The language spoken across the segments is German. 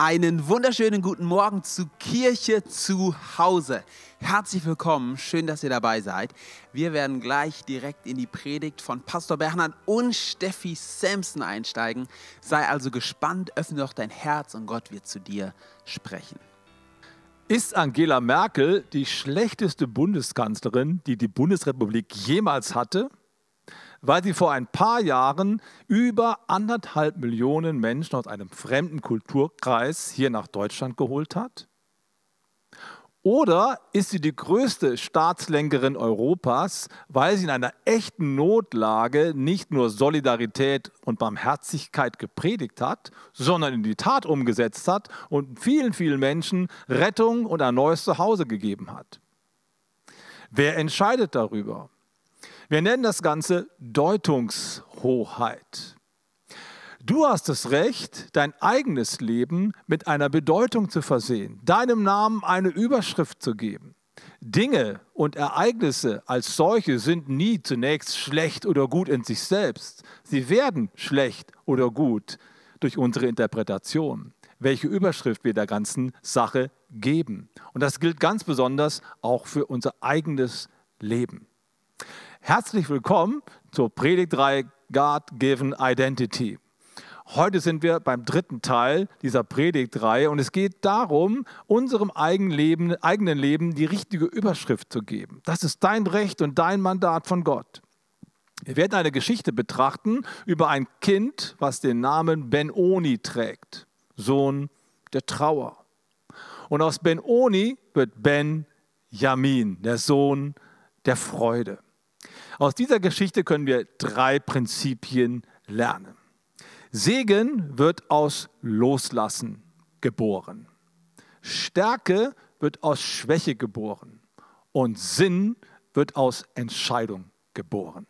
Einen wunderschönen guten Morgen zu Kirche zu Hause. Herzlich willkommen, schön, dass ihr dabei seid. Wir werden gleich direkt in die Predigt von Pastor Bernhard und Steffi Samson einsteigen. Sei also gespannt, öffne doch dein Herz und Gott wird zu dir sprechen. Ist Angela Merkel die schlechteste Bundeskanzlerin, die die Bundesrepublik jemals hatte? Weil sie vor ein paar Jahren über anderthalb Millionen Menschen aus einem fremden Kulturkreis hier nach Deutschland geholt hat? Oder ist sie die größte Staatslenkerin Europas, weil sie in einer echten Notlage nicht nur Solidarität und Barmherzigkeit gepredigt hat, sondern in die Tat umgesetzt hat und vielen, vielen Menschen Rettung und ein neues Zuhause gegeben hat? Wer entscheidet darüber? Wir nennen das Ganze Deutungshoheit. Du hast das Recht, dein eigenes Leben mit einer Bedeutung zu versehen, deinem Namen eine Überschrift zu geben. Dinge und Ereignisse als solche sind nie zunächst schlecht oder gut in sich selbst. Sie werden schlecht oder gut durch unsere Interpretation, welche Überschrift wir der ganzen Sache geben. Und das gilt ganz besonders auch für unser eigenes Leben. Herzlich willkommen zur Predigt 3 God-Given Identity. Heute sind wir beim dritten Teil dieser Predigtreihe und es geht darum, unserem eigenen Leben, eigenen Leben die richtige Überschrift zu geben. Das ist dein Recht und dein Mandat von Gott. Wir werden eine Geschichte betrachten über ein Kind, was den Namen Ben-Oni trägt, Sohn der Trauer. Und aus Ben-Oni wird Ben-Jamin, der Sohn der Freude. Aus dieser Geschichte können wir drei Prinzipien lernen. Segen wird aus Loslassen geboren. Stärke wird aus Schwäche geboren. Und Sinn wird aus Entscheidung geboren.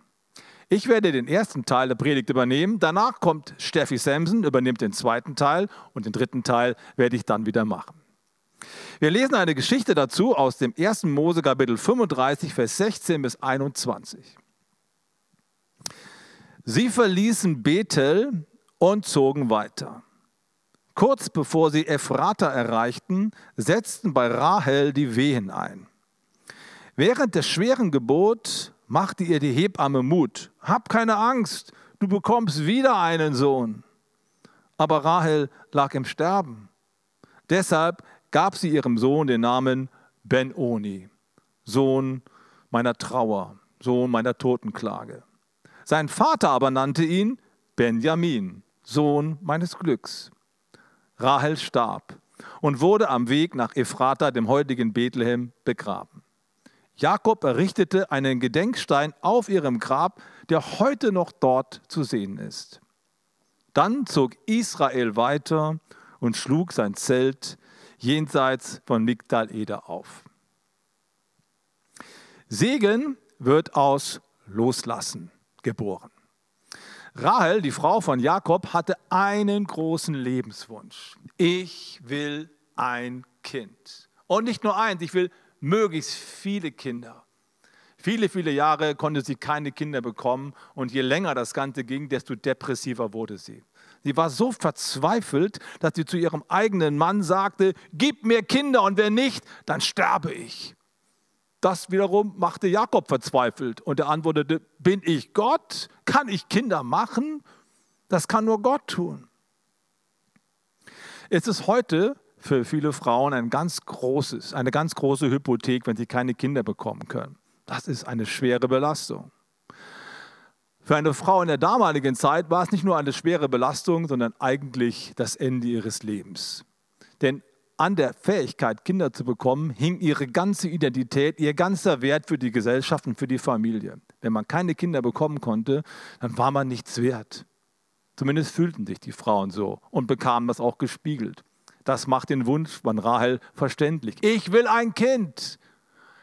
Ich werde den ersten Teil der Predigt übernehmen. Danach kommt Steffi Samson, übernimmt den zweiten Teil und den dritten Teil werde ich dann wieder machen. Wir lesen eine Geschichte dazu aus dem 1. Mose Kapitel 35, Vers 16 bis 21. Sie verließen Bethel und zogen weiter. Kurz bevor sie Ephrata erreichten, setzten bei Rahel die Wehen ein. Während der schweren Geburt machte ihr die Hebamme Mut. Hab keine Angst, du bekommst wieder einen Sohn. Aber Rahel lag im Sterben. Deshalb gab sie ihrem Sohn den Namen Ben-Oni, Sohn meiner Trauer, Sohn meiner Totenklage. Sein Vater aber nannte ihn Benjamin, Sohn meines Glücks. Rahel starb und wurde am Weg nach Ephrata, dem heutigen Bethlehem, begraben. Jakob errichtete einen Gedenkstein auf ihrem Grab, der heute noch dort zu sehen ist. Dann zog Israel weiter und schlug sein Zelt jenseits von Migdal Eder auf. Segen wird aus Loslassen geboren. Rahel, die Frau von Jakob, hatte einen großen Lebenswunsch. Ich will ein Kind. Und nicht nur eins, ich will möglichst viele Kinder. Viele, viele Jahre konnte sie keine Kinder bekommen und je länger das Ganze ging, desto depressiver wurde sie. Sie war so verzweifelt, dass sie zu ihrem eigenen Mann sagte, gib mir Kinder und wenn nicht, dann sterbe ich. Das wiederum machte Jakob verzweifelt und er antwortete, bin ich Gott? Kann ich Kinder machen? Das kann nur Gott tun. Es ist heute für viele Frauen ein ganz großes, eine ganz große Hypothek, wenn sie keine Kinder bekommen können. Das ist eine schwere Belastung. Für eine Frau in der damaligen Zeit war es nicht nur eine schwere Belastung, sondern eigentlich das Ende ihres Lebens. Denn an der Fähigkeit, Kinder zu bekommen, hing ihre ganze Identität, ihr ganzer Wert für die Gesellschaft und für die Familie. Wenn man keine Kinder bekommen konnte, dann war man nichts wert. Zumindest fühlten sich die Frauen so und bekamen das auch gespiegelt. Das macht den Wunsch von Rahel verständlich. Ich will ein Kind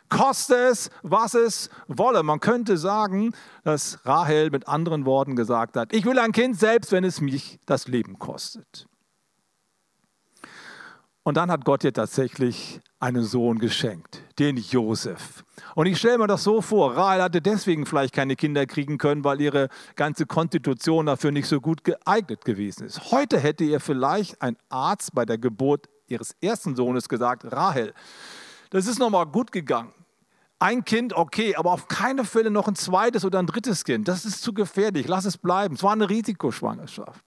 koste es, was es wolle. Man könnte sagen, dass Rahel mit anderen Worten gesagt hat, ich will ein Kind selbst, wenn es mich das Leben kostet. Und dann hat Gott ihr tatsächlich einen Sohn geschenkt, den Josef. Und ich stelle mir das so vor, Rahel hatte deswegen vielleicht keine Kinder kriegen können, weil ihre ganze Konstitution dafür nicht so gut geeignet gewesen ist. Heute hätte ihr vielleicht ein Arzt bei der Geburt ihres ersten Sohnes gesagt, Rahel, das ist nochmal gut gegangen. Ein Kind, okay, aber auf keine Fälle noch ein zweites oder ein drittes Kind. Das ist zu gefährlich, lass es bleiben. Es war eine Risikoschwangerschaft.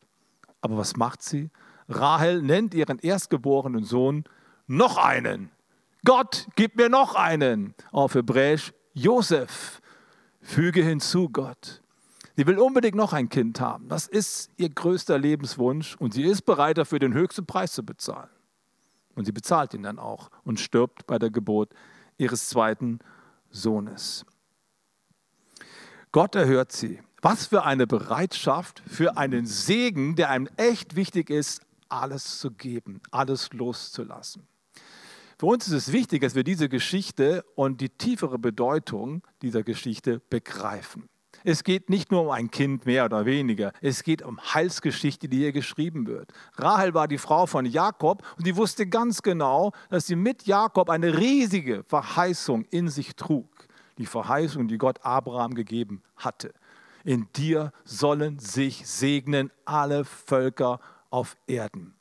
Aber was macht sie? Rahel nennt ihren erstgeborenen Sohn noch einen. Gott, gib mir noch einen. Auf Hebräisch Josef. Füge hinzu, Gott. Sie will unbedingt noch ein Kind haben. Das ist ihr größter Lebenswunsch und sie ist bereit dafür, den höchsten Preis zu bezahlen. Und sie bezahlt ihn dann auch und stirbt bei der Geburt ihres zweiten Sohnes. Gott erhört sie. Was für eine Bereitschaft für einen Segen, der einem echt wichtig ist, alles zu geben, alles loszulassen. Für uns ist es wichtig, dass wir diese Geschichte und die tiefere Bedeutung dieser Geschichte begreifen. Es geht nicht nur um ein Kind mehr oder weniger, es geht um Heilsgeschichte, die hier geschrieben wird. Rahel war die Frau von Jakob und sie wusste ganz genau, dass sie mit Jakob eine riesige Verheißung in sich trug. Die Verheißung, die Gott Abraham gegeben hatte. In dir sollen sich segnen alle Völker auf Erden.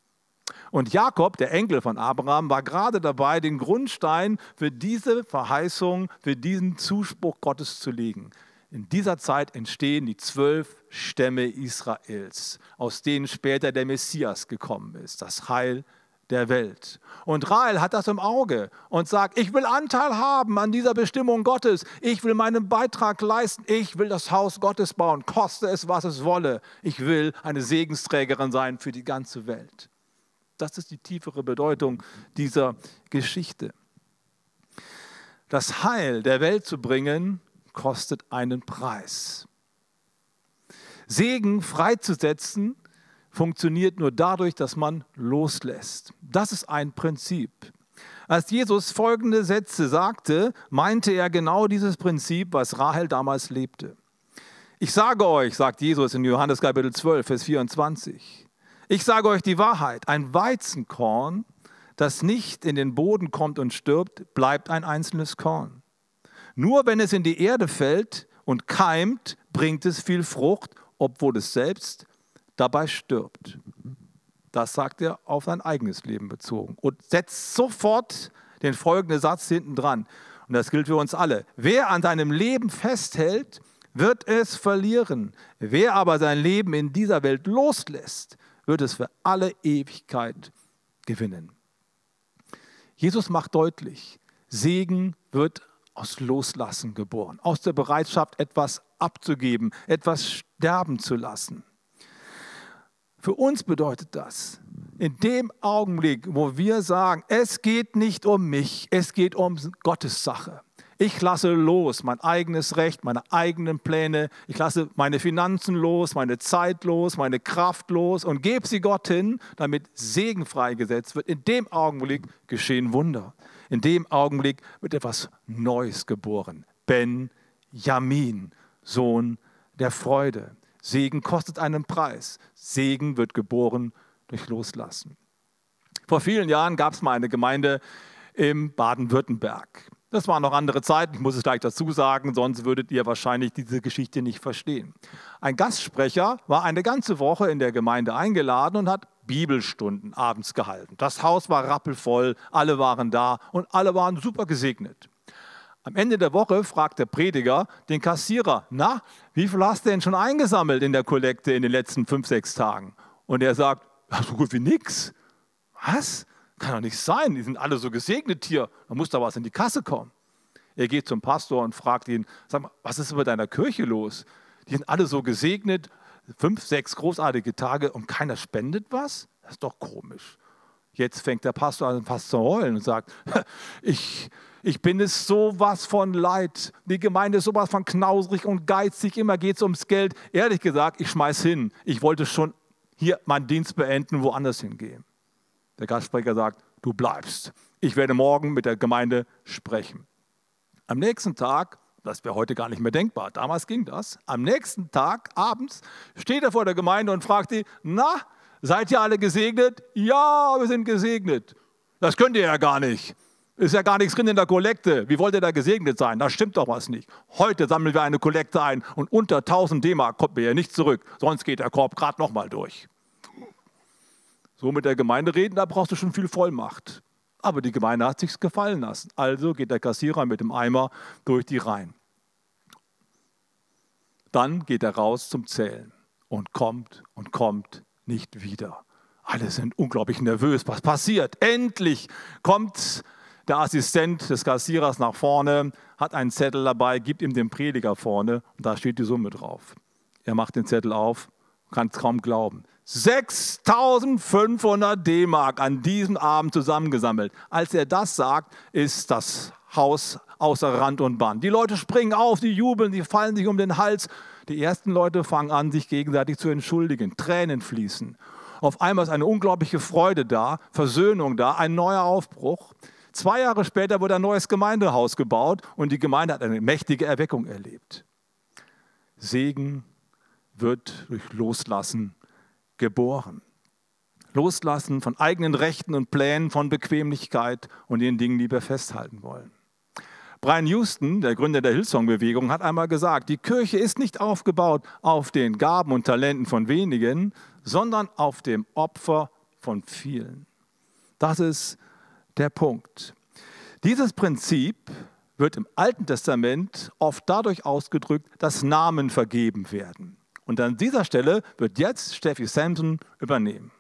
Und Jakob, der Enkel von Abraham, war gerade dabei, den Grundstein für diese Verheißung, für diesen Zuspruch Gottes zu legen. In dieser Zeit entstehen die zwölf Stämme Israels, aus denen später der Messias gekommen ist, das Heil der Welt. Und Rahel hat das im Auge und sagt, ich will Anteil haben an dieser Bestimmung Gottes, ich will meinen Beitrag leisten, ich will das Haus Gottes bauen, koste es, was es wolle. Ich will eine Segensträgerin sein für die ganze Welt. Das ist die tiefere Bedeutung dieser Geschichte. Das Heil der Welt zu bringen, kostet einen Preis. Segen freizusetzen funktioniert nur dadurch, dass man loslässt. Das ist ein Prinzip. Als Jesus folgende Sätze sagte, meinte er genau dieses Prinzip, was Rahel damals lebte. Ich sage euch, sagt Jesus in Johannes Kapitel 12, Vers 24, ich sage euch die Wahrheit, ein Weizenkorn, das nicht in den Boden kommt und stirbt, bleibt ein einzelnes Korn. Nur wenn es in die Erde fällt und keimt, bringt es viel Frucht, obwohl es selbst dabei stirbt. Das sagt er auf sein eigenes Leben bezogen und setzt sofort den folgenden Satz hinten dran. Und das gilt für uns alle. Wer an seinem Leben festhält, wird es verlieren. Wer aber sein Leben in dieser Welt loslässt, wird es für alle Ewigkeit gewinnen. Jesus macht deutlich, Segen wird aus Loslassen geboren, aus der Bereitschaft, etwas abzugeben, etwas sterben zu lassen. Für uns bedeutet das, in dem Augenblick, wo wir sagen, es geht nicht um mich, es geht um Gottes Sache. Ich lasse los mein eigenes Recht, meine eigenen Pläne. Ich lasse meine Finanzen los, meine Zeit los, meine Kraft los und gebe sie Gott hin, damit Segen freigesetzt wird. In dem Augenblick geschehen Wunder. In dem Augenblick wird etwas Neues geboren. Ben Jamin, Sohn der Freude. Segen kostet einen Preis. Segen wird geboren durch Loslassen. Vor vielen Jahren gab es mal eine Gemeinde im Baden-Württemberg. Das waren noch andere Zeiten, ich muss es gleich dazu sagen, sonst würdet ihr wahrscheinlich diese Geschichte nicht verstehen. Ein Gastsprecher war eine ganze Woche in der Gemeinde eingeladen und hat Bibelstunden abends gehalten. Das Haus war rappelvoll, alle waren da und alle waren super gesegnet. Am Ende der Woche fragt der Prediger den Kassierer, na, wie viel hast du denn schon eingesammelt in der Kollekte in den letzten fünf, sechs Tagen? Und er sagt, so gut wie nichts. Was? Kann doch nicht sein, die sind alle so gesegnet hier, da muss da was in die Kasse kommen. Er geht zum Pastor und fragt ihn, sag mal, was ist mit deiner Kirche los? Die sind alle so gesegnet, fünf, sechs großartige Tage und keiner spendet was? Das ist doch komisch. Jetzt fängt der Pastor an fast zu heulen und sagt, ich, ich bin es sowas von leid. Die Gemeinde ist sowas von knausrig und geizig, immer geht es ums Geld. Ehrlich gesagt, ich schmeiß hin. Ich wollte schon hier meinen Dienst beenden, woanders hingehen. Der Gastsprecher sagt, du bleibst. Ich werde morgen mit der Gemeinde sprechen. Am nächsten Tag, das wäre heute gar nicht mehr denkbar, damals ging das, am nächsten Tag abends steht er vor der Gemeinde und fragt sie, na, seid ihr alle gesegnet? Ja, wir sind gesegnet. Das könnt ihr ja gar nicht. Ist ja gar nichts drin in der Kollekte. Wie wollt ihr da gesegnet sein? Da stimmt doch was nicht. Heute sammeln wir eine Kollekte ein und unter 1000 D-Mark kommt mir ja nicht zurück. Sonst geht der Korb gerade nochmal durch. So mit der Gemeinde reden, da brauchst du schon viel Vollmacht. Aber die Gemeinde hat sich's gefallen lassen. Also geht der Kassierer mit dem Eimer durch die Reihen. Dann geht er raus zum Zählen und kommt und kommt nicht wieder. Alle sind unglaublich nervös. Was passiert? Endlich kommt der Assistent des Kassierers nach vorne, hat einen Zettel dabei, gibt ihm den Prediger vorne und da steht die Summe drauf. Er macht den Zettel auf, kann es kaum glauben. 6500 D-Mark an diesem Abend zusammengesammelt. Als er das sagt, ist das Haus außer Rand und Band. Die Leute springen auf, die jubeln, die fallen sich um den Hals. Die ersten Leute fangen an, sich gegenseitig zu entschuldigen. Tränen fließen. Auf einmal ist eine unglaubliche Freude da, Versöhnung da, ein neuer Aufbruch. Zwei Jahre später wurde ein neues Gemeindehaus gebaut und die Gemeinde hat eine mächtige Erweckung erlebt. Segen wird durch Loslassen geboren. Loslassen von eigenen Rechten und Plänen, von Bequemlichkeit und den Dingen, die wir festhalten wollen. Brian Houston, der Gründer der Hillsong-Bewegung, hat einmal gesagt, die Kirche ist nicht aufgebaut auf den Gaben und Talenten von wenigen, sondern auf dem Opfer von vielen. Das ist der Punkt. Dieses Prinzip wird im Alten Testament oft dadurch ausgedrückt, dass Namen vergeben werden. Und an dieser Stelle wird jetzt Steffi Samson übernehmen.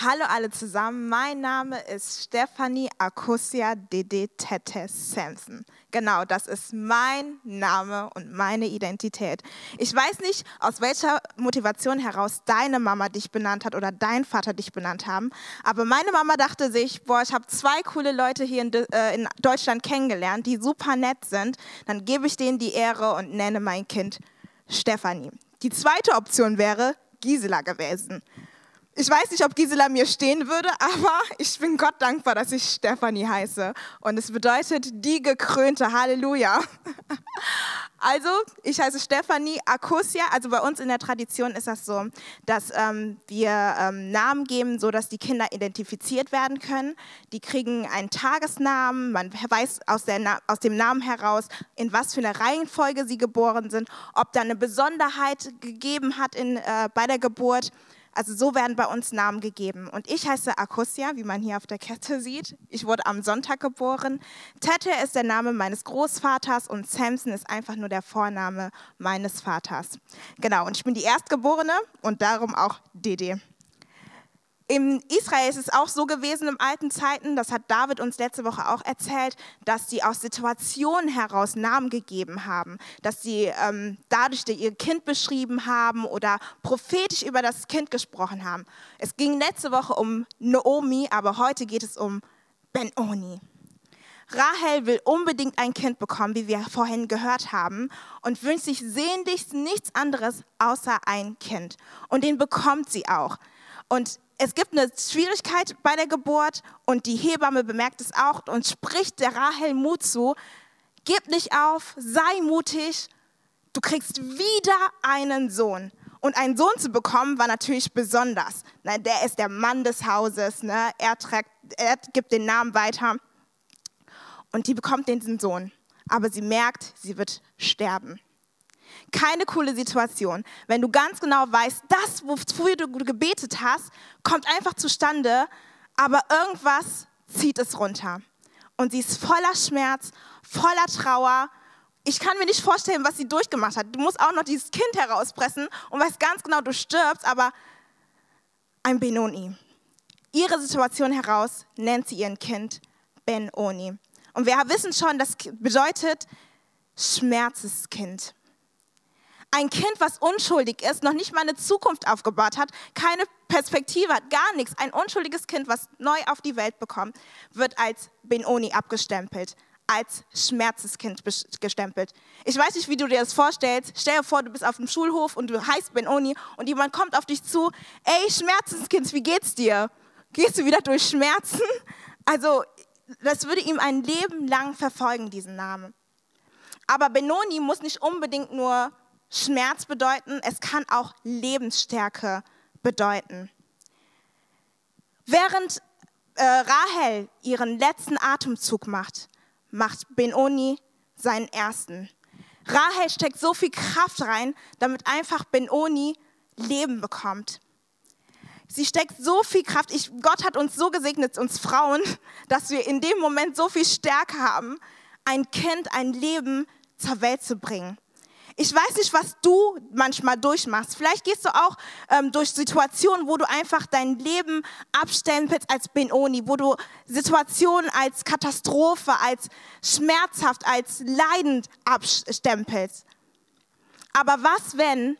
Hallo alle zusammen, mein Name ist Stefanie Akusia Dede Tete Samson. Genau, das ist mein Name und meine Identität. Ich weiß nicht, aus welcher Motivation heraus deine Mama dich benannt hat oder dein Vater dich benannt haben, aber meine Mama dachte sich, boah, ich habe zwei coole Leute hier in, äh, in Deutschland kennengelernt, die super nett sind, dann gebe ich denen die Ehre und nenne mein Kind Stefanie. Die zweite Option wäre Gisela gewesen. Ich weiß nicht, ob Gisela mir stehen würde, aber ich bin Gott dankbar, dass ich Stefanie heiße. Und es bedeutet die gekrönte Halleluja. Also, ich heiße Stefanie Akusia. Also bei uns in der Tradition ist das so, dass ähm, wir ähm, Namen geben, sodass die Kinder identifiziert werden können. Die kriegen einen Tagesnamen. Man weiß aus, der, aus dem Namen heraus, in was für einer Reihenfolge sie geboren sind, ob da eine Besonderheit gegeben hat in, äh, bei der Geburt. Also so werden bei uns Namen gegeben. Und ich heiße Akusia, wie man hier auf der Kette sieht. Ich wurde am Sonntag geboren. Tete ist der Name meines Großvaters und Samson ist einfach nur der Vorname meines Vaters. Genau, und ich bin die Erstgeborene und darum auch Dede. In Israel ist es auch so gewesen im alten Zeiten, das hat David uns letzte Woche auch erzählt, dass sie aus Situationen heraus Namen gegeben haben, dass sie ähm, dadurch ihr Kind beschrieben haben oder prophetisch über das Kind gesprochen haben. Es ging letzte Woche um Naomi, aber heute geht es um Benoni. Rahel will unbedingt ein Kind bekommen, wie wir vorhin gehört haben, und wünscht sich sehnlichst nichts anderes außer ein Kind. Und den bekommt sie auch. Und es gibt eine Schwierigkeit bei der Geburt und die Hebamme bemerkt es auch und spricht der Rahel Mut zu. Gib nicht auf, sei mutig, du kriegst wieder einen Sohn. Und einen Sohn zu bekommen war natürlich besonders. Der ist der Mann des Hauses, ne? er, trägt, er gibt den Namen weiter. Und die bekommt den Sohn. Aber sie merkt, sie wird sterben. Keine coole Situation. Wenn du ganz genau weißt, das, wofür du gebetet hast, kommt einfach zustande, aber irgendwas zieht es runter. Und sie ist voller Schmerz, voller Trauer. Ich kann mir nicht vorstellen, was sie durchgemacht hat. Du musst auch noch dieses Kind herauspressen und weißt ganz genau, du stirbst, aber ein Benoni. Ihre Situation heraus nennt sie ihren Kind Benoni. Und wir wissen schon, das bedeutet Schmerzeskind. Ein Kind, was unschuldig ist, noch nicht mal eine Zukunft aufgebaut hat, keine Perspektive hat, gar nichts. Ein unschuldiges Kind, was neu auf die Welt bekommt, wird als Benoni abgestempelt, als Schmerzeskind gestempelt. Ich weiß nicht, wie du dir das vorstellst. Stell dir vor, du bist auf dem Schulhof und du heißt Benoni und jemand kommt auf dich zu. Ey, Schmerzeskind, wie geht's dir? Gehst du wieder durch Schmerzen? Also, das würde ihm ein Leben lang verfolgen, diesen Namen. Aber Benoni muss nicht unbedingt nur Schmerz bedeuten, es kann auch Lebensstärke bedeuten. Während äh, Rahel ihren letzten Atemzug macht, macht Benoni seinen ersten. Rahel steckt so viel Kraft rein, damit einfach Benoni Leben bekommt. Sie steckt so viel Kraft. Ich, Gott hat uns so gesegnet, uns Frauen, dass wir in dem Moment so viel Stärke haben, ein Kind, ein Leben zur Welt zu bringen. Ich weiß nicht, was du manchmal durchmachst. Vielleicht gehst du auch ähm, durch Situationen, wo du einfach dein Leben abstempelst als Benoni, wo du Situationen als Katastrophe, als schmerzhaft, als leidend abstempelst. Aber was, wenn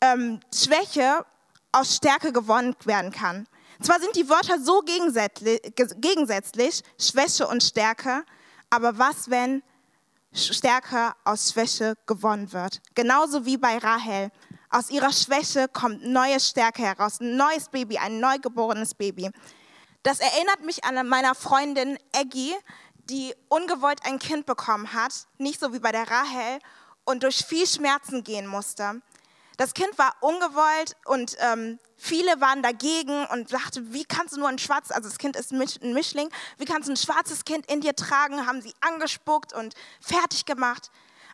ähm, Schwäche aus Stärke gewonnen werden kann? Zwar sind die Wörter so gegensätzlich, gegensätzlich Schwäche und Stärke, aber was, wenn Stärke aus Schwäche gewonnen wird. Genauso wie bei Rahel. Aus ihrer Schwäche kommt neue Stärke heraus, ein neues Baby, ein neugeborenes Baby. Das erinnert mich an meiner Freundin Eggy, die ungewollt ein Kind bekommen hat, nicht so wie bei der Rahel, und durch viel Schmerzen gehen musste. Das Kind war ungewollt und ähm, viele waren dagegen und sagten, wie kannst du nur ein schwarzes, also das Kind ist ein Mischling, wie kannst du ein schwarzes Kind in dir tragen, haben sie angespuckt und fertig gemacht.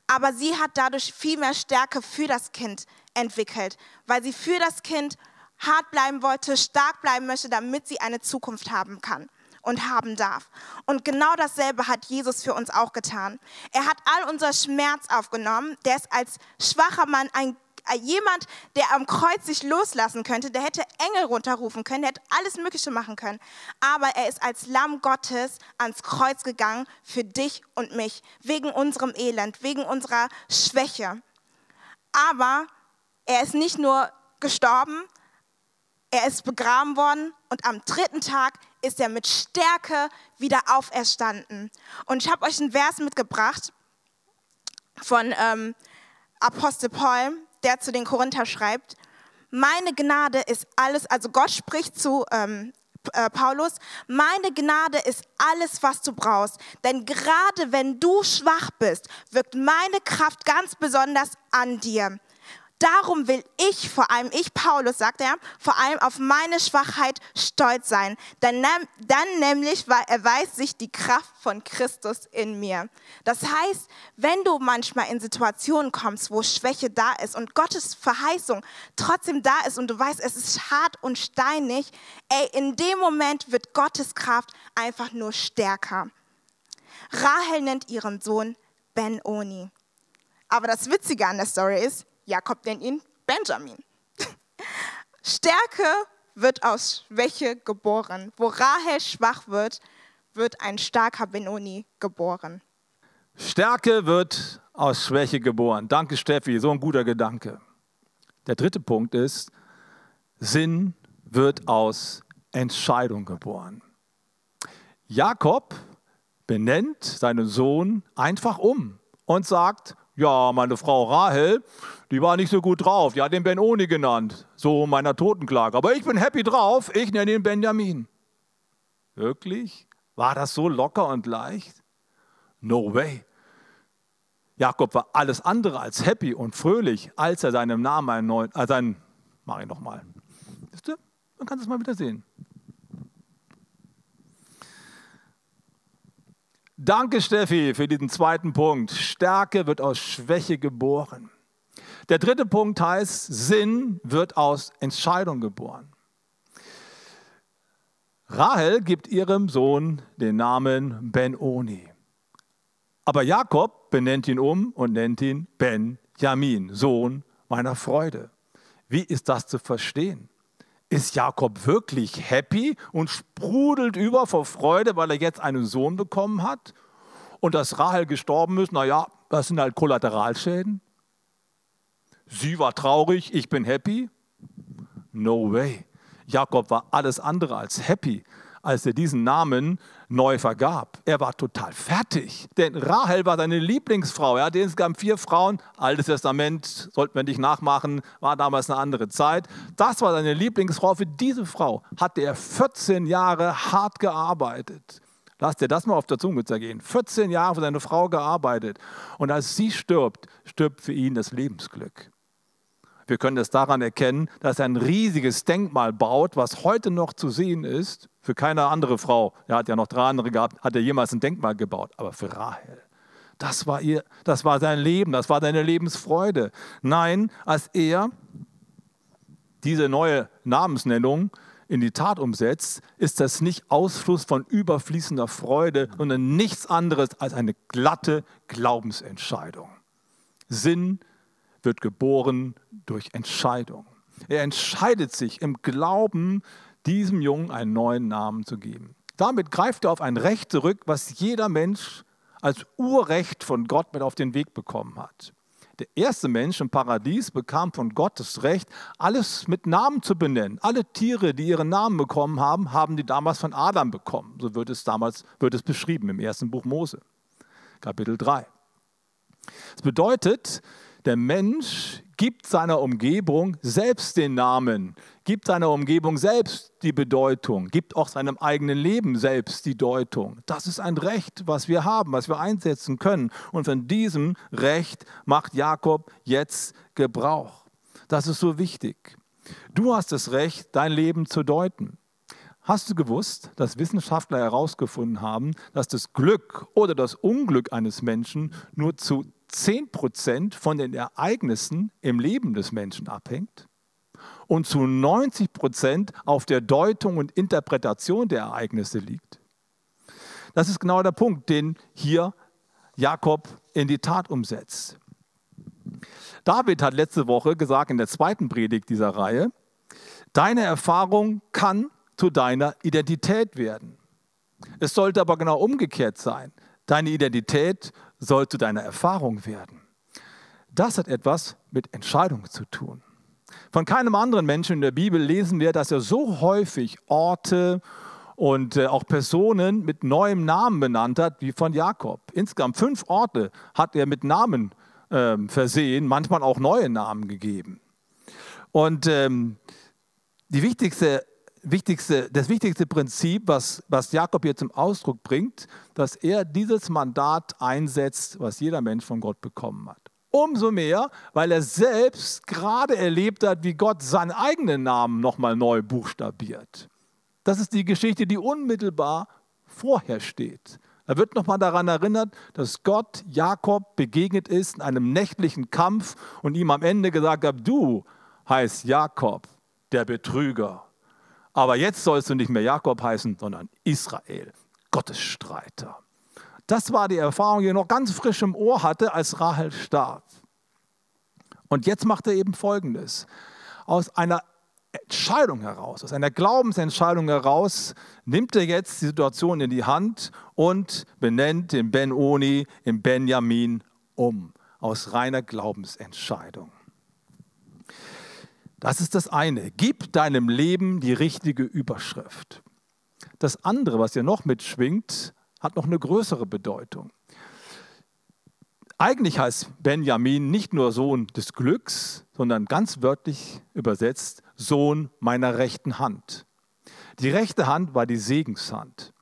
Aber sie hat dadurch viel mehr Stärke für das Kind entwickelt, weil sie für das Kind hart bleiben wollte, stark bleiben möchte, damit sie eine Zukunft haben kann und haben darf. Und genau dasselbe hat Jesus für uns auch getan. Er hat all unser Schmerz aufgenommen. Der ist als schwacher Mann ein jemand, der am Kreuz sich loslassen könnte, der hätte Engel runterrufen können, der hätte alles Mögliche machen können. Aber er ist als Lamm Gottes ans Kreuz gegangen für dich und mich, wegen unserem Elend, wegen unserer Schwäche. Aber er ist nicht nur gestorben, er ist begraben worden und am dritten Tag ist er mit Stärke wieder auferstanden. Und ich habe euch einen Vers mitgebracht von ähm, Apostel Paul, der zu den Korinther schreibt, meine Gnade ist alles, also Gott spricht zu ähm, äh, Paulus, meine Gnade ist alles, was du brauchst. Denn gerade wenn du schwach bist, wirkt meine Kraft ganz besonders an dir. Darum will ich, vor allem ich, Paulus, sagt er, vor allem auf meine Schwachheit stolz sein. Denn dann nämlich erweist sich die Kraft von Christus in mir. Das heißt, wenn du manchmal in Situationen kommst, wo Schwäche da ist und Gottes Verheißung trotzdem da ist und du weißt, es ist hart und steinig, ey, in dem Moment wird Gottes Kraft einfach nur stärker. Rahel nennt ihren Sohn Ben-Oni. Aber das Witzige an der Story ist, Jakob nennt ihn Benjamin. Stärke wird aus Schwäche geboren. Wo Rahel schwach wird, wird ein starker Benoni geboren. Stärke wird aus Schwäche geboren. Danke, Steffi, so ein guter Gedanke. Der dritte Punkt ist, Sinn wird aus Entscheidung geboren. Jakob benennt seinen Sohn einfach um und sagt, ja, meine Frau Rahel, die war nicht so gut drauf. Die hat den Ben-Oni genannt, so meiner Totenklage. Aber ich bin happy drauf, ich nenne ihn Benjamin. Wirklich? War das so locker und leicht? No way. Jakob war alles andere als happy und fröhlich, als er seinem Namen einen neuen, äh, seinen, mach ich nochmal. Man kann es mal wieder sehen. Danke, Steffi, für diesen zweiten Punkt. Stärke wird aus Schwäche geboren. Der dritte Punkt heißt, Sinn wird aus Entscheidung geboren. Rahel gibt ihrem Sohn den Namen Ben-Oni. Aber Jakob benennt ihn um und nennt ihn Ben-Jamin, Sohn meiner Freude. Wie ist das zu verstehen? Ist Jakob wirklich happy und sprudelt über vor Freude, weil er jetzt einen Sohn bekommen hat? Und dass Rahel gestorben ist, naja, das sind halt Kollateralschäden. Sie war traurig, ich bin happy. No way. Jakob war alles andere als happy, als er diesen Namen neu vergab. Er war total fertig, denn Rahel war seine Lieblingsfrau. Er hatte insgesamt vier Frauen. Altes Testament, sollten wir nicht nachmachen, war damals eine andere Zeit. Das war seine Lieblingsfrau. Für diese Frau hatte er 14 Jahre hart gearbeitet. Lass dir das mal auf der Zunge zergehen. 14 Jahre für seine Frau gearbeitet. Und als sie stirbt, stirbt für ihn das Lebensglück. Wir können das daran erkennen, dass er ein riesiges Denkmal baut, was heute noch zu sehen ist Für keine andere Frau, er hat ja noch drei andere gehabt, hat er jemals ein Denkmal gebaut. Aber für Rahel, das war, ihr, das war sein Leben, das war seine Lebensfreude. Nein, als er diese neue Namensnennung in die Tat umsetzt, ist das nicht Ausfluss von überfließender Freude, sondern nichts anderes als eine glatte Glaubensentscheidung. Sinn wird geboren durch Entscheidung. Er entscheidet sich im Glauben, diesem Jungen einen neuen Namen zu geben. Damit greift er auf ein Recht zurück, was jeder Mensch als Urrecht von Gott mit auf den Weg bekommen hat. Der erste Mensch im Paradies bekam von Gott das Recht, alles mit Namen zu benennen. Alle Tiere, die ihren Namen bekommen haben, haben die damals von Adam bekommen. So wird es damals wird es beschrieben im ersten Buch Mose, Kapitel 3. Das bedeutet, der Mensch gibt seiner Umgebung selbst den Namen, gibt seiner Umgebung selbst die Bedeutung, gibt auch seinem eigenen Leben selbst die Deutung. Das ist ein Recht, was wir haben, was wir einsetzen können. Und von diesem Recht macht Jakob jetzt Gebrauch. Das ist so wichtig. Du hast das Recht, dein Leben zu deuten. Hast du gewusst, dass Wissenschaftler herausgefunden haben, dass das Glück oder das Unglück eines Menschen nur zu 10 Prozent von den Ereignissen im Leben des Menschen abhängt und zu 90 Prozent auf der Deutung und Interpretation der Ereignisse liegt. Das ist genau der Punkt, den hier Jakob in die Tat umsetzt. David hat letzte Woche gesagt in der zweiten Predigt dieser Reihe, deine Erfahrung kann zu deiner Identität werden. Es sollte aber genau umgekehrt sein. Deine Identität soll zu deiner Erfahrung werden. Das hat etwas mit Entscheidungen zu tun. Von keinem anderen Menschen in der Bibel lesen wir, dass er so häufig Orte und äh, auch Personen mit neuem Namen benannt hat, wie von Jakob. Insgesamt fünf Orte hat er mit Namen äh, versehen, manchmal auch neue Namen gegeben. Und ähm, die wichtigste wichtigste, das wichtigste Prinzip, was, was Jakob hier zum Ausdruck bringt, dass er dieses Mandat einsetzt, was jeder Mensch von Gott bekommen hat. Umso mehr, weil er selbst gerade erlebt hat, wie Gott seinen eigenen Namen nochmal neu buchstabiert. Das ist die Geschichte, die unmittelbar vorher steht. Er wird nochmal daran erinnert, dass Gott Jakob begegnet ist in einem nächtlichen Kampf und ihm am Ende gesagt hat, du heißt Jakob, der Betrüger. Aber jetzt sollst du nicht mehr Jakob heißen, sondern Israel, Gottesstreiter. Das war die Erfahrung, die er noch ganz frisch im Ohr hatte, als Rahel starb. Und jetzt macht er eben Folgendes. Aus einer Entscheidung heraus, aus einer Glaubensentscheidung heraus, nimmt er jetzt die Situation in die Hand und benennt den Ben-Oni in Benjamin um. Aus reiner Glaubensentscheidung. Das ist das eine. Gib deinem Leben die richtige Überschrift. Das andere, was hier noch mitschwingt, hat noch eine größere Bedeutung. Eigentlich heißt Benjamin nicht nur Sohn des Glücks, sondern ganz wörtlich übersetzt Sohn meiner rechten Hand. Die rechte Hand war die Segenshand.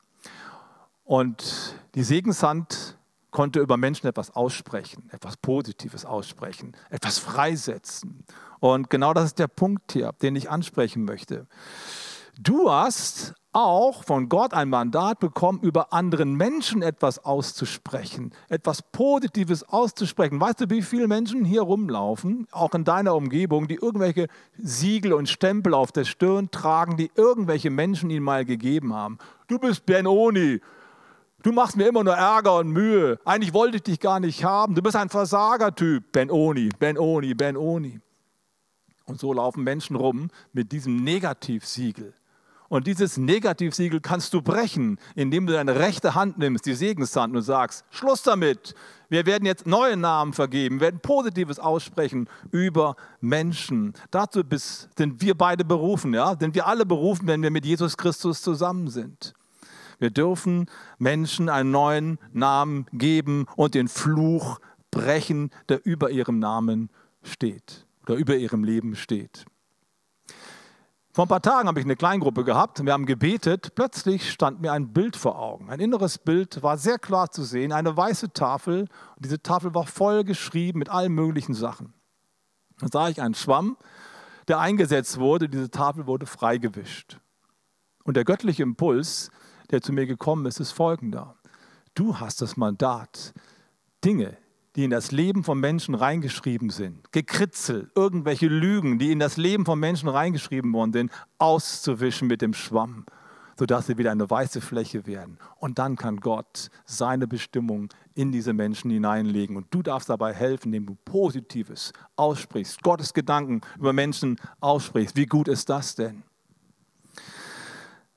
Und die Segenshand konnte über Menschen etwas aussprechen, etwas Positives aussprechen, etwas freisetzen. Und genau das ist der Punkt hier, den ich ansprechen möchte. Du hast auch von Gott ein Mandat bekommen, über anderen Menschen etwas auszusprechen, etwas Positives auszusprechen. Weißt du, wie viele Menschen hier rumlaufen, auch in deiner Umgebung, die irgendwelche Siegel und Stempel auf der Stirn tragen, die irgendwelche Menschen ihnen mal gegeben haben? Du bist Benoni, Du machst mir immer nur Ärger und Mühe. Eigentlich wollte ich dich gar nicht haben. Du bist ein Versagertyp. Ben-Oni, Ben-Oni, Ben-Oni. Und so laufen Menschen rum mit diesem Negativsiegel. Und dieses Negativsiegel kannst du brechen, indem du deine rechte Hand nimmst, die Segenshand, und sagst, Schluss damit. Wir werden jetzt neue Namen vergeben, werden Positives aussprechen über Menschen. Dazu sind wir beide berufen, ja? Sind wir alle berufen, wenn wir mit Jesus Christus zusammen sind. Wir dürfen Menschen einen neuen Namen geben und den Fluch brechen, der über ihrem Namen steht oder über ihrem Leben steht. Vor ein paar Tagen habe ich eine Kleingruppe gehabt, wir haben gebetet, plötzlich stand mir ein Bild vor Augen. Ein inneres Bild war sehr klar zu sehen, eine weiße Tafel. Und diese Tafel war voll geschrieben mit allen möglichen Sachen. Da sah ich einen Schwamm, der eingesetzt wurde, diese Tafel wurde freigewischt. Und der göttliche Impuls, der zu mir gekommen ist, ist folgender. Du hast das Mandat, Dinge, die in das Leben von Menschen reingeschrieben sind, Gekritzel, irgendwelche Lügen, die in das Leben von Menschen reingeschrieben worden sind, auszuwischen mit dem Schwamm, sodass sie wieder eine weiße Fläche werden. Und dann kann Gott seine Bestimmung in diese Menschen hineinlegen. Und du darfst dabei helfen, indem du Positives aussprichst, Gottes Gedanken über Menschen aussprichst. Wie gut ist das denn?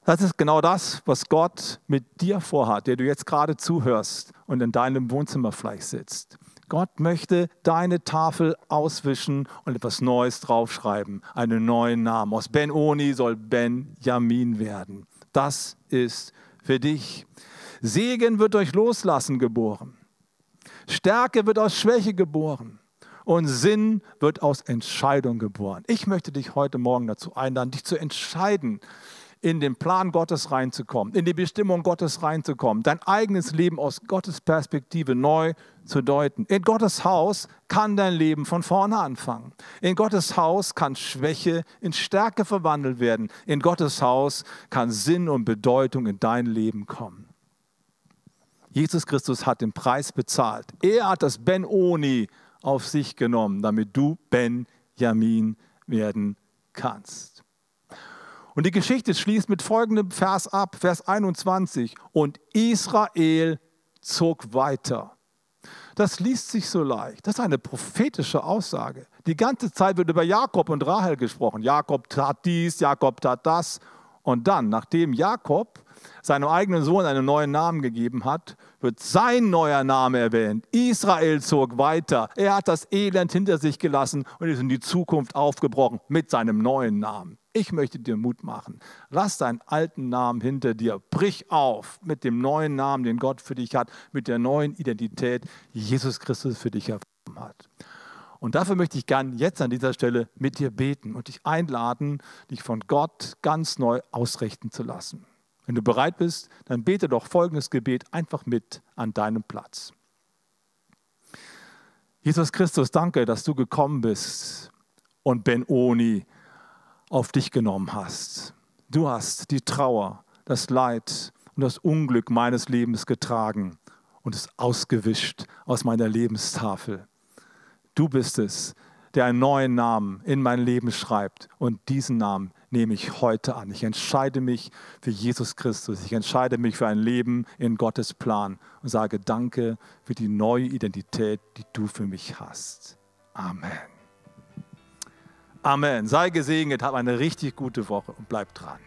Das ist genau das, was Gott mit dir vorhat, der du jetzt gerade zuhörst und in deinem Wohnzimmer vielleicht sitzt. Gott möchte deine Tafel auswischen und etwas Neues draufschreiben, einen neuen Namen. Aus Ben-Oni soll Ben-Jamin werden. Das ist für dich. Segen wird durch Loslassen geboren. Stärke wird aus Schwäche geboren. Und Sinn wird aus Entscheidung geboren. Ich möchte dich heute Morgen dazu einladen, dich zu entscheiden, in den Plan Gottes reinzukommen, in die Bestimmung Gottes reinzukommen, dein eigenes Leben aus Gottes Perspektive neu zu deuten. In Gottes Haus kann dein Leben von vorne anfangen. In Gottes Haus kann Schwäche in Stärke verwandelt werden. In Gottes Haus kann Sinn und Bedeutung in dein Leben kommen. Jesus Christus hat den Preis bezahlt. Er hat das Ben-Oni auf sich genommen, damit du Ben-Jamin werden kannst. Und die Geschichte schließt mit folgendem Vers ab, Vers 21. Und Israel zog weiter. Das liest sich so leicht. Das ist eine prophetische Aussage. Die ganze Zeit wird über Jakob und Rahel gesprochen. Jakob tat dies, Jakob tat das. Und dann, nachdem Jakob seinem eigenen Sohn einen neuen Namen gegeben hat, wird sein neuer Name erwähnt. Israel zog weiter. Er hat das Elend hinter sich gelassen und ist in die Zukunft aufgebrochen mit seinem neuen Namen. Ich möchte dir Mut machen. Lass deinen alten Namen hinter dir. Brich auf mit dem neuen Namen, den Gott für dich hat, mit der neuen Identität, die Jesus Christus für dich erfunden hat. Und dafür möchte ich gern jetzt an dieser Stelle mit dir beten und dich einladen, dich von Gott ganz neu ausrichten zu lassen. Wenn du bereit bist, dann bete doch folgendes Gebet einfach mit an deinem Platz. Jesus Christus, danke, dass du gekommen bist und Ben-Oni auf dich genommen hast. Du hast die Trauer, das Leid und das Unglück meines Lebens getragen und es ausgewischt aus meiner Lebenstafel. Du bist es, der einen neuen Namen in mein Leben schreibt und diesen Namen nehme ich heute an. Ich entscheide mich für Jesus Christus. Ich entscheide mich für ein Leben in Gottes Plan und sage Danke für die neue Identität, die du für mich hast. Amen. Amen. Sei gesegnet, hab eine richtig gute Woche und bleib dran.